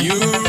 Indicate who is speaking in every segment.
Speaker 1: You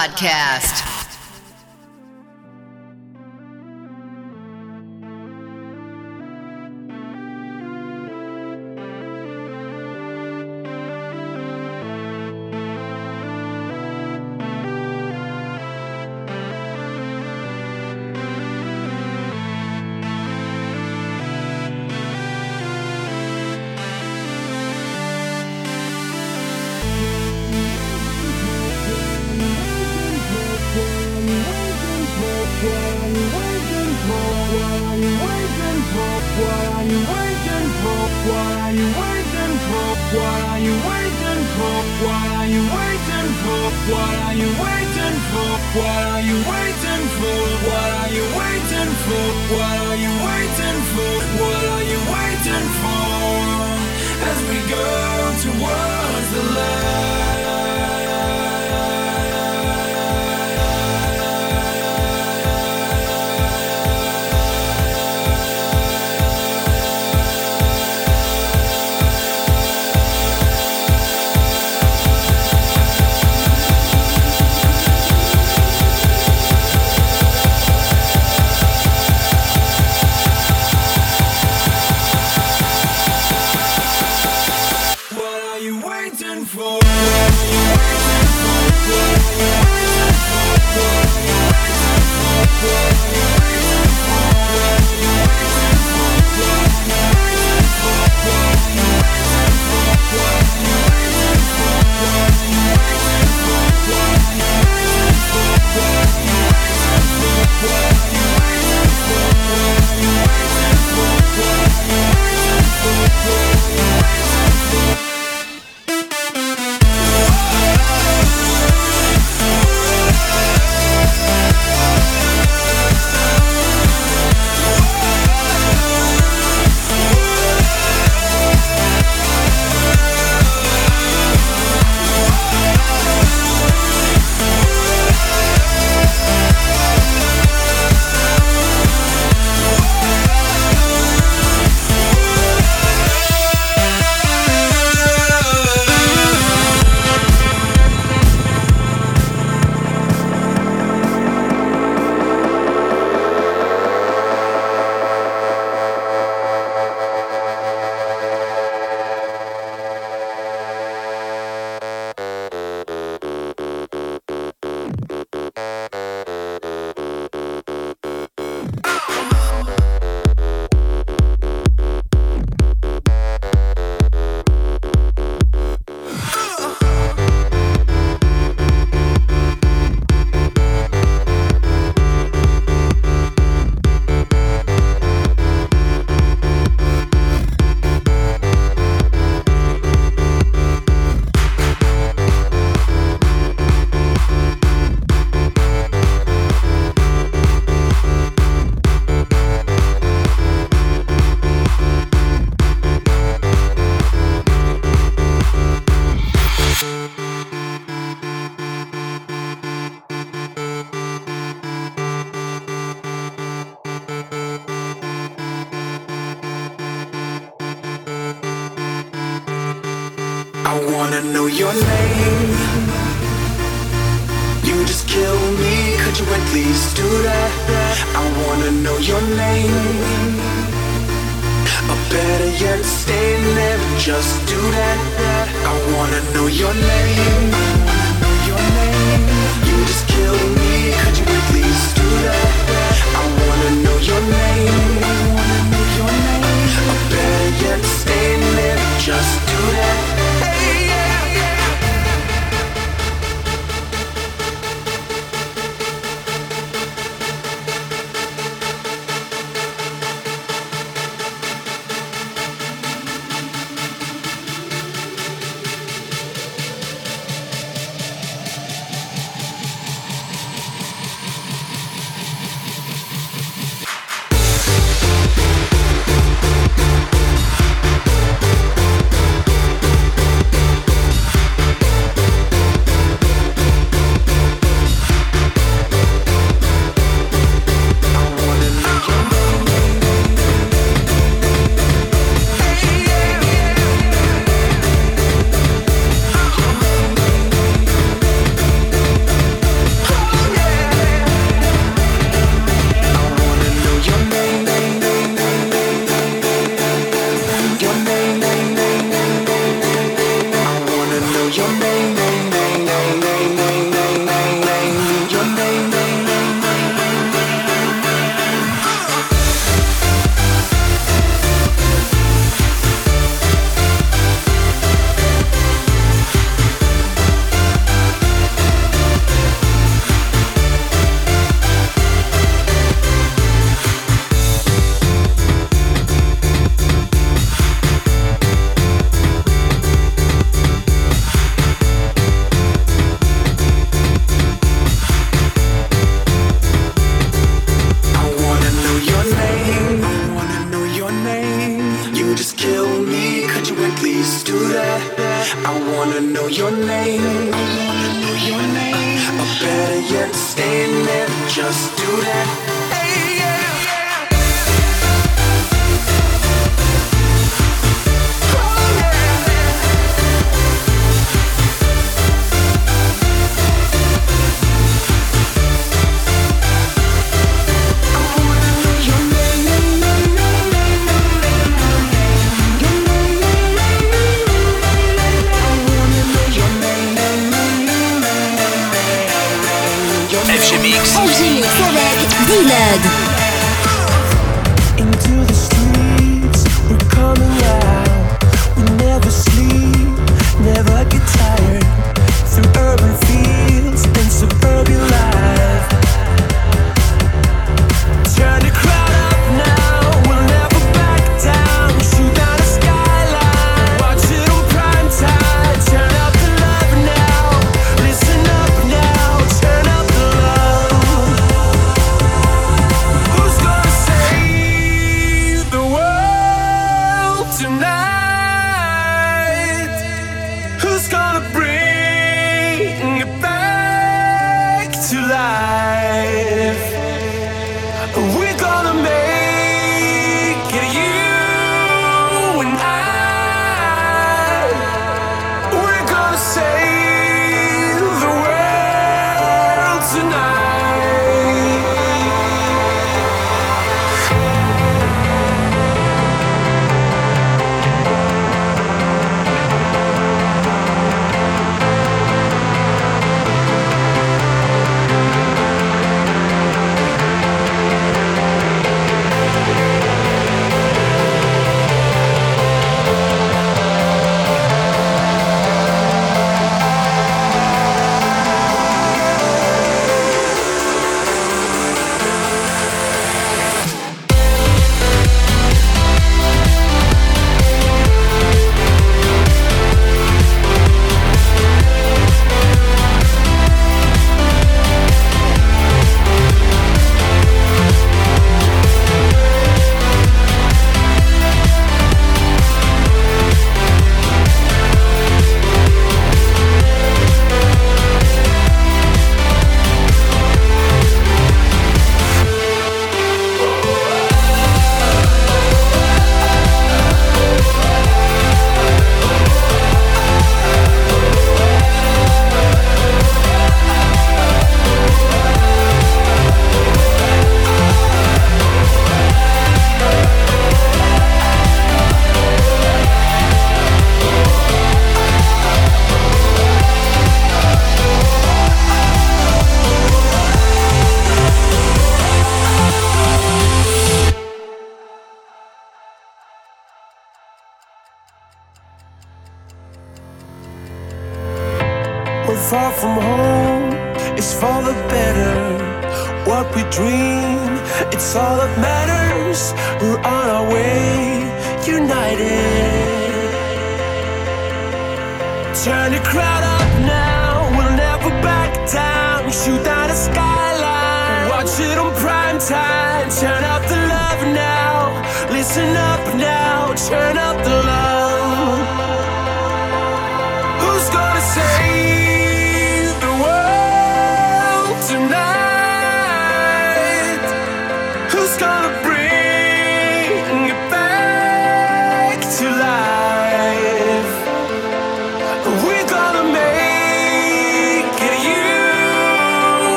Speaker 1: Podcast. Lud podcast.
Speaker 2: As we go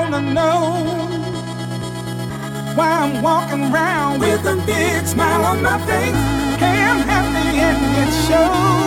Speaker 1: wanna know why I'm walking around with a big smile on my face. Hey, I'm happy and it shows.